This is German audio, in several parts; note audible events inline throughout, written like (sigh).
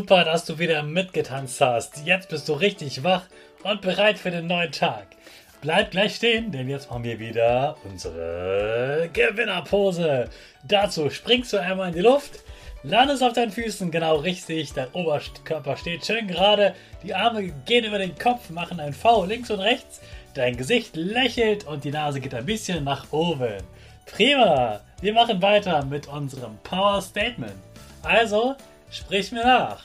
Super, dass du wieder mitgetanzt hast. Jetzt bist du richtig wach und bereit für den neuen Tag. Bleib gleich stehen, denn jetzt machen wir wieder unsere Gewinnerpose. Dazu springst du einmal in die Luft, landest auf deinen Füßen genau richtig, dein Oberkörper steht schön gerade, die Arme gehen über den Kopf, machen ein V links und rechts, dein Gesicht lächelt und die Nase geht ein bisschen nach oben. Prima! Wir machen weiter mit unserem Power Statement. Also, Sprich mir nach.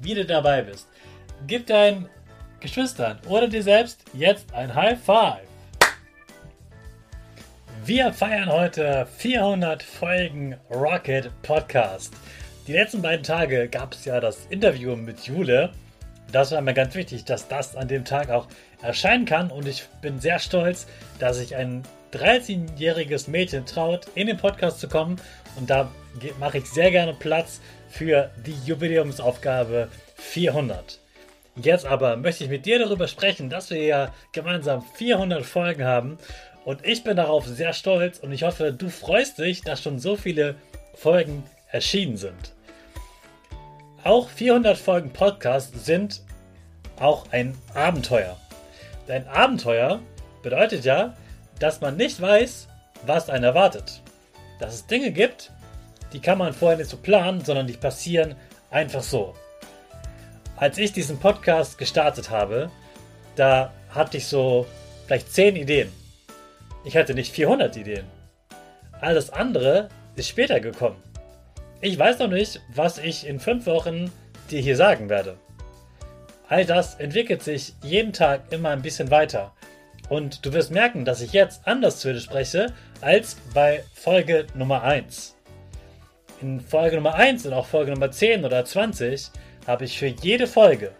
wieder dabei bist. Gib deinen Geschwistern oder dir selbst jetzt ein High Five. Wir feiern heute 400 Folgen Rocket Podcast. Die letzten beiden Tage gab es ja das Interview mit Jule. Das war mir ganz wichtig, dass das an dem Tag auch erscheinen kann und ich bin sehr stolz, dass ich ein 13-jähriges Mädchen traut, in den Podcast zu kommen. Und da mache ich sehr gerne Platz für die Jubiläumsaufgabe 400. Jetzt aber möchte ich mit dir darüber sprechen, dass wir ja gemeinsam 400 Folgen haben. Und ich bin darauf sehr stolz und ich hoffe, du freust dich, dass schon so viele Folgen erschienen sind. Auch 400 Folgen Podcast sind auch ein Abenteuer. Dein Abenteuer bedeutet ja, dass man nicht weiß, was einen erwartet. Dass es Dinge gibt, die kann man vorher nicht so planen, sondern die passieren einfach so. Als ich diesen Podcast gestartet habe, da hatte ich so vielleicht 10 Ideen. Ich hatte nicht 400 Ideen. Alles andere ist später gekommen. Ich weiß noch nicht, was ich in 5 Wochen dir hier sagen werde. All das entwickelt sich jeden Tag immer ein bisschen weiter. Und du wirst merken, dass ich jetzt anders zu dir spreche als bei Folge Nummer 1. In Folge Nummer 1 und auch Folge Nummer 10 oder 20 habe ich für jede Folge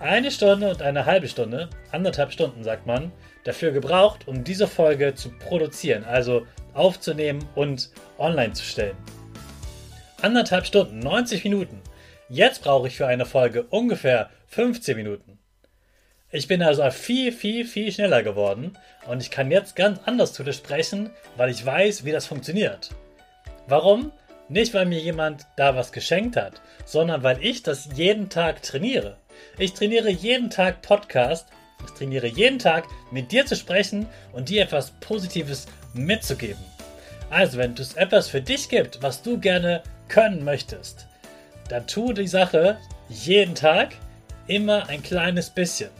eine Stunde und eine halbe Stunde, anderthalb Stunden sagt man, dafür gebraucht, um diese Folge zu produzieren, also aufzunehmen und online zu stellen. Anderthalb Stunden, 90 Minuten. Jetzt brauche ich für eine Folge ungefähr 15 Minuten. Ich bin also viel, viel, viel schneller geworden und ich kann jetzt ganz anders zu dir sprechen, weil ich weiß, wie das funktioniert. Warum? Nicht, weil mir jemand da was geschenkt hat, sondern weil ich das jeden Tag trainiere. Ich trainiere jeden Tag Podcast, ich trainiere jeden Tag mit dir zu sprechen und dir etwas Positives mitzugeben. Also, wenn es etwas für dich gibt, was du gerne können möchtest, dann tu die Sache jeden Tag immer ein kleines bisschen.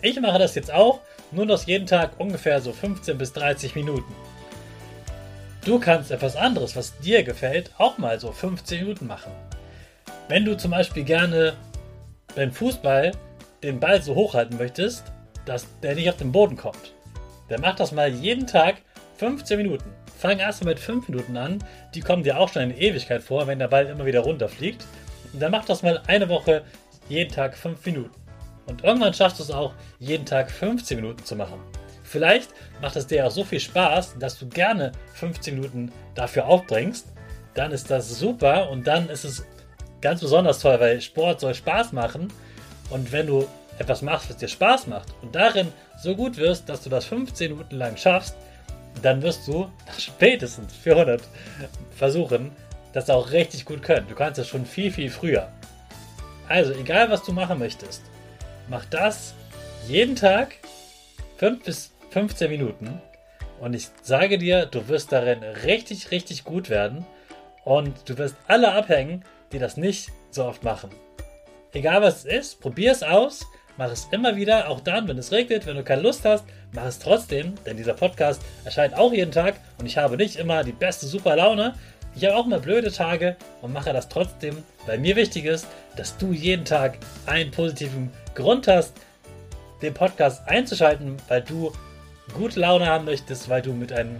Ich mache das jetzt auch, nur noch jeden Tag ungefähr so 15 bis 30 Minuten. Du kannst etwas anderes, was dir gefällt, auch mal so 15 Minuten machen. Wenn du zum Beispiel gerne beim Fußball den Ball so hochhalten möchtest, dass der nicht auf den Boden kommt, dann mach das mal jeden Tag 15 Minuten. Fang erst mal mit 5 Minuten an, die kommen dir auch schon eine Ewigkeit vor, wenn der Ball immer wieder runterfliegt. Und dann mach das mal eine Woche jeden Tag 5 Minuten. Und irgendwann schaffst du es auch, jeden Tag 15 Minuten zu machen. Vielleicht macht es dir auch so viel Spaß, dass du gerne 15 Minuten dafür aufbringst. Dann ist das super und dann ist es ganz besonders toll, weil Sport soll Spaß machen. Und wenn du etwas machst, was dir Spaß macht und darin so gut wirst, dass du das 15 Minuten lang schaffst, dann wirst du (laughs) nach spätestens 400 Versuchen das auch richtig gut können. Du kannst das schon viel, viel früher. Also, egal was du machen möchtest, mach das jeden Tag 5 bis 15 Minuten. Und ich sage dir, du wirst darin richtig, richtig gut werden. Und du wirst alle abhängen, die das nicht so oft machen. Egal was es ist, probier es aus. Mach es immer wieder, auch dann, wenn es regnet, wenn du keine Lust hast, mach es trotzdem, denn dieser Podcast erscheint auch jeden Tag und ich habe nicht immer die beste super Laune. Ich habe auch mal blöde Tage und mache das trotzdem, weil mir wichtig ist, dass du jeden Tag einen positiven Grund hast, den Podcast einzuschalten, weil du gute Laune haben möchtest, weil du mit einem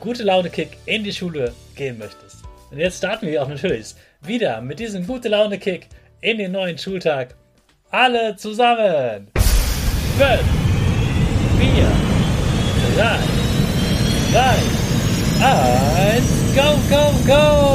gute Laune Kick in die Schule gehen möchtest. Und jetzt starten wir auch natürlich wieder mit diesem gute Laune Kick in den neuen Schultag alle zusammen. 5, 4, 3, 2, 1, go, go, go!